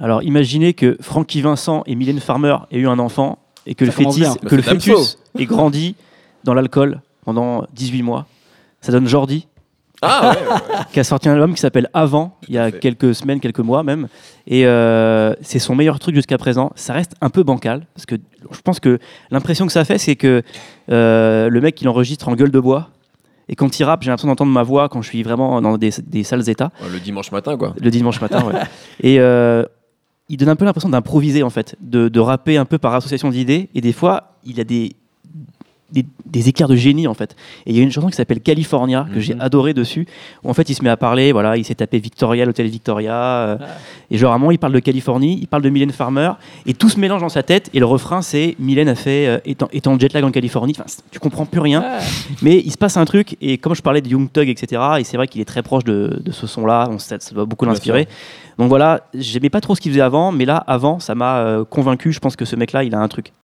Alors imaginez que Frankie Vincent et Mylène Farmer aient eu un enfant et que le Ça fœtus, bien. Que le c'est Damso. fœtus ait grandi dans l'alcool pendant 18 mois. Ça donne Jordi, Ah ouais, ouais, ouais. qui a sorti un album qui s'appelle Avant, il y a fait. quelques semaines, quelques mois même. Et euh, c'est son meilleur truc jusqu'à présent. Ça reste un peu bancal, parce que je pense que l'impression que ça fait, c'est que euh, le mec, il enregistre en gueule de bois. Et quand il rappe, j'ai l'impression d'entendre ma voix quand je suis vraiment dans des, des sales états, Le dimanche matin, quoi. le dimanche matin. ouais. Et euh, il donne un peu l'impression d'improviser, en fait, de, rapper un peu par association d'idées. Et des fois, il a des, des, des éclairs de génie, en fait. Et il y a une chanson qui s'appelle California, que j'ai Mhm. adoré dessus, où en fait, il se met à parler, voilà, il s'est tapé Victoria, l'hôtel Victoria. euh, et genre, à un moment, il parle de Californie, il parle de Mylène Farmer, et tout se mélange dans sa tête. Et le refrain, c'est Mylène a fait euh, étant, étant en jet lag en Californie. Enfin, tu comprends plus rien. Mais il se passe un truc, et comme je parlais de Young Thug, etc., et c'est vrai qu'il est très proche de, de ce son-là, on- ça, ça doit beaucoup l'inspirer. Donc voilà, j'aimais pas trop ce qu'il faisait avant, mais là, avant, ça m'a euh, convaincu. Je pense que ce mec-là, il a un truc.